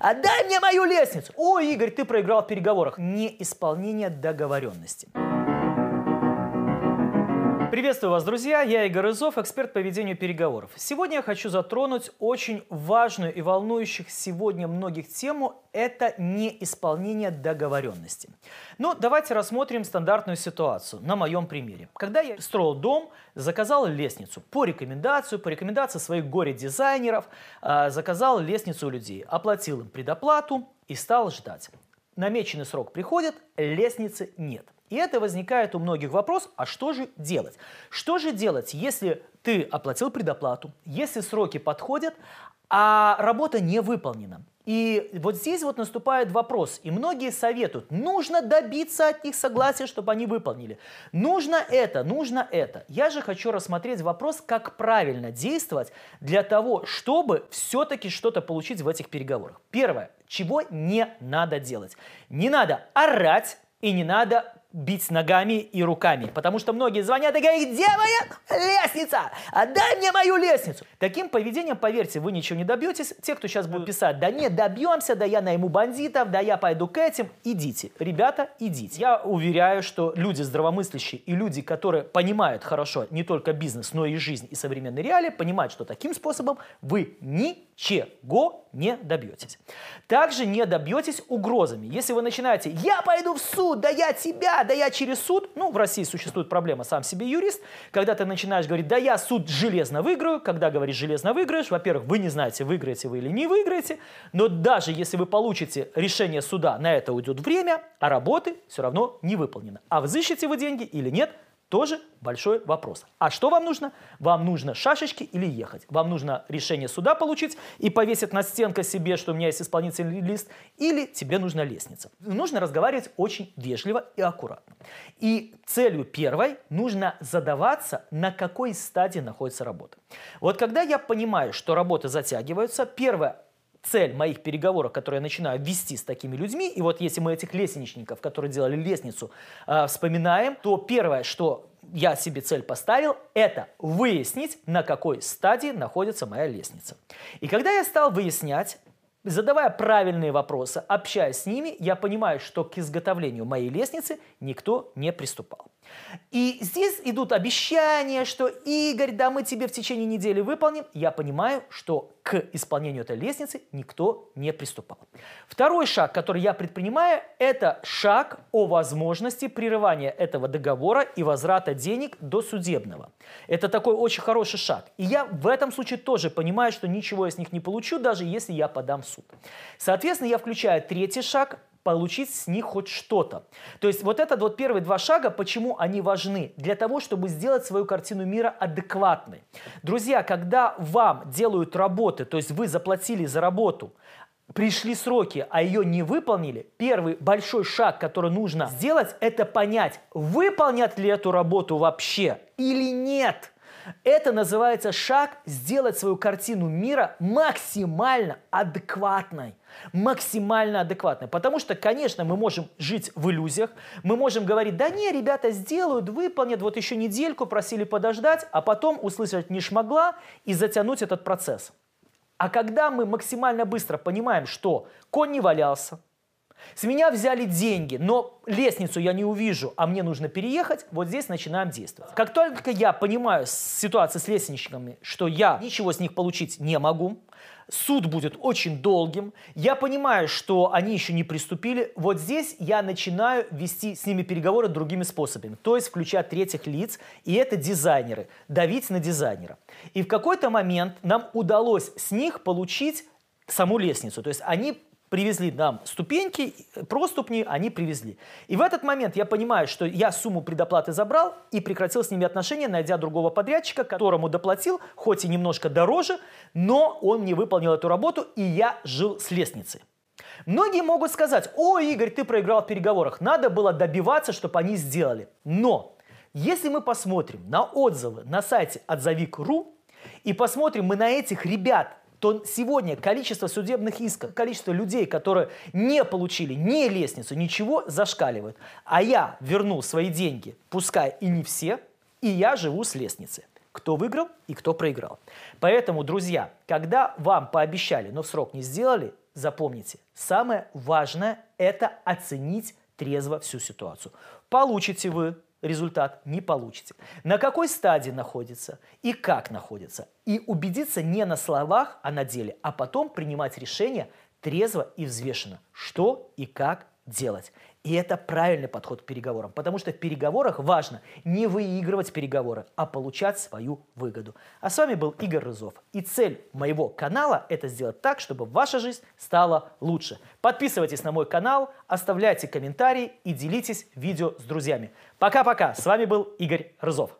отдай мне мою лестницу. Ой, Игорь, ты проиграл в переговорах. Неисполнение договоренности. Приветствую вас, друзья! Я Игорь Изов, эксперт по ведению переговоров. Сегодня я хочу затронуть очень важную и волнующих сегодня многих тему – это неисполнение договоренности. Ну, давайте рассмотрим стандартную ситуацию на моем примере. Когда я строил дом, заказал лестницу по рекомендацию, по рекомендации своих горе-дизайнеров, а, заказал лестницу у людей, оплатил им предоплату и стал ждать. Намеченный срок приходит, лестницы нет – и это возникает у многих вопрос, а что же делать? Что же делать, если ты оплатил предоплату, если сроки подходят, а работа не выполнена? И вот здесь вот наступает вопрос, и многие советуют, нужно добиться от них согласия, чтобы они выполнили. Нужно это, нужно это. Я же хочу рассмотреть вопрос, как правильно действовать для того, чтобы все-таки что-то получить в этих переговорах. Первое, чего не надо делать. Не надо орать и не надо бить ногами и руками. Потому что многие звонят и говорят, где моя лестница? Отдай мне мою лестницу. Таким поведением, поверьте, вы ничего не добьетесь. Те, кто сейчас будут писать, да нет, добьемся, да я найму бандитов, да я пойду к этим, идите. Ребята, идите. Я уверяю, что люди здравомыслящие и люди, которые понимают хорошо не только бизнес, но и жизнь и современные реалии, понимают, что таким способом вы ничего не добьетесь. Также не добьетесь угрозами. Если вы начинаете, я пойду в суд, да я тебя, да я через суд, ну, в России существует проблема сам себе юрист, когда ты начинаешь говорить, да я суд железно выиграю, когда говоришь железно выиграешь, во-первых, вы не знаете, выиграете вы или не выиграете, но даже если вы получите решение суда, на это уйдет время, а работы все равно не выполнено. А взыщете вы деньги или нет – тоже большой вопрос. А что вам нужно? Вам нужно шашечки или ехать? Вам нужно решение суда получить и повесить на стенку себе, что у меня есть исполнительный лист, или тебе нужна лестница. Нужно разговаривать очень вежливо и аккуратно. И целью первой нужно задаваться, на какой стадии находится работа. Вот когда я понимаю, что работы затягиваются, первое, цель моих переговоров, которые я начинаю вести с такими людьми, и вот если мы этих лестничников, которые делали лестницу, э, вспоминаем, то первое, что я себе цель поставил, это выяснить, на какой стадии находится моя лестница. И когда я стал выяснять, задавая правильные вопросы, общаясь с ними, я понимаю, что к изготовлению моей лестницы никто не приступал. И здесь идут обещания, что Игорь, да мы тебе в течение недели выполним. Я понимаю, что к исполнению этой лестницы никто не приступал. Второй шаг, который я предпринимаю, это шаг о возможности прерывания этого договора и возврата денег до судебного. Это такой очень хороший шаг. И я в этом случае тоже понимаю, что ничего я с них не получу, даже если я подам в суд. Соответственно, я включаю третий шаг получить с них хоть что-то. То есть вот это вот первые два шага, почему они важны? Для того, чтобы сделать свою картину мира адекватной. Друзья, когда вам делают работы, то есть вы заплатили за работу, пришли сроки, а ее не выполнили, первый большой шаг, который нужно сделать, это понять, выполнят ли эту работу вообще или нет. Это называется шаг сделать свою картину мира максимально адекватной. Максимально адекватной. Потому что, конечно, мы можем жить в иллюзиях, мы можем говорить, да не, ребята сделают, выполнят, вот еще недельку просили подождать, а потом услышать не шмогла и затянуть этот процесс. А когда мы максимально быстро понимаем, что конь не валялся, с меня взяли деньги, но лестницу я не увижу, а мне нужно переехать, вот здесь начинаем действовать. Как только я понимаю ситуацию с лестничниками, что я ничего с них получить не могу, суд будет очень долгим, я понимаю, что они еще не приступили, вот здесь я начинаю вести с ними переговоры другими способами, то есть включать третьих лиц, и это дизайнеры, давить на дизайнера. И в какой-то момент нам удалось с них получить саму лестницу, то есть они привезли нам ступеньки, проступни они привезли. И в этот момент я понимаю, что я сумму предоплаты забрал и прекратил с ними отношения, найдя другого подрядчика, которому доплатил, хоть и немножко дороже, но он мне выполнил эту работу, и я жил с лестницей. Многие могут сказать, о, Игорь, ты проиграл в переговорах, надо было добиваться, чтобы они сделали. Но если мы посмотрим на отзывы на сайте отзовик.ру и посмотрим мы на этих ребят, то сегодня количество судебных исков, количество людей, которые не получили ни лестницу, ничего, зашкаливает. А я вернул свои деньги, пускай и не все, и я живу с лестницы. Кто выиграл и кто проиграл. Поэтому, друзья, когда вам пообещали, но в срок не сделали, запомните, самое важное – это оценить трезво всю ситуацию. Получите вы результат, не получите. На какой стадии находится и как находится. И убедиться не на словах, а на деле, а потом принимать решение трезво и взвешенно, что и как делать. И это правильный подход к переговорам, потому что в переговорах важно не выигрывать переговоры, а получать свою выгоду. А с вами был Игорь Рызов. И цель моего канала – это сделать так, чтобы ваша жизнь стала лучше. Подписывайтесь на мой канал, оставляйте комментарии и делитесь видео с друзьями. Пока-пока. С вами был Игорь Рызов.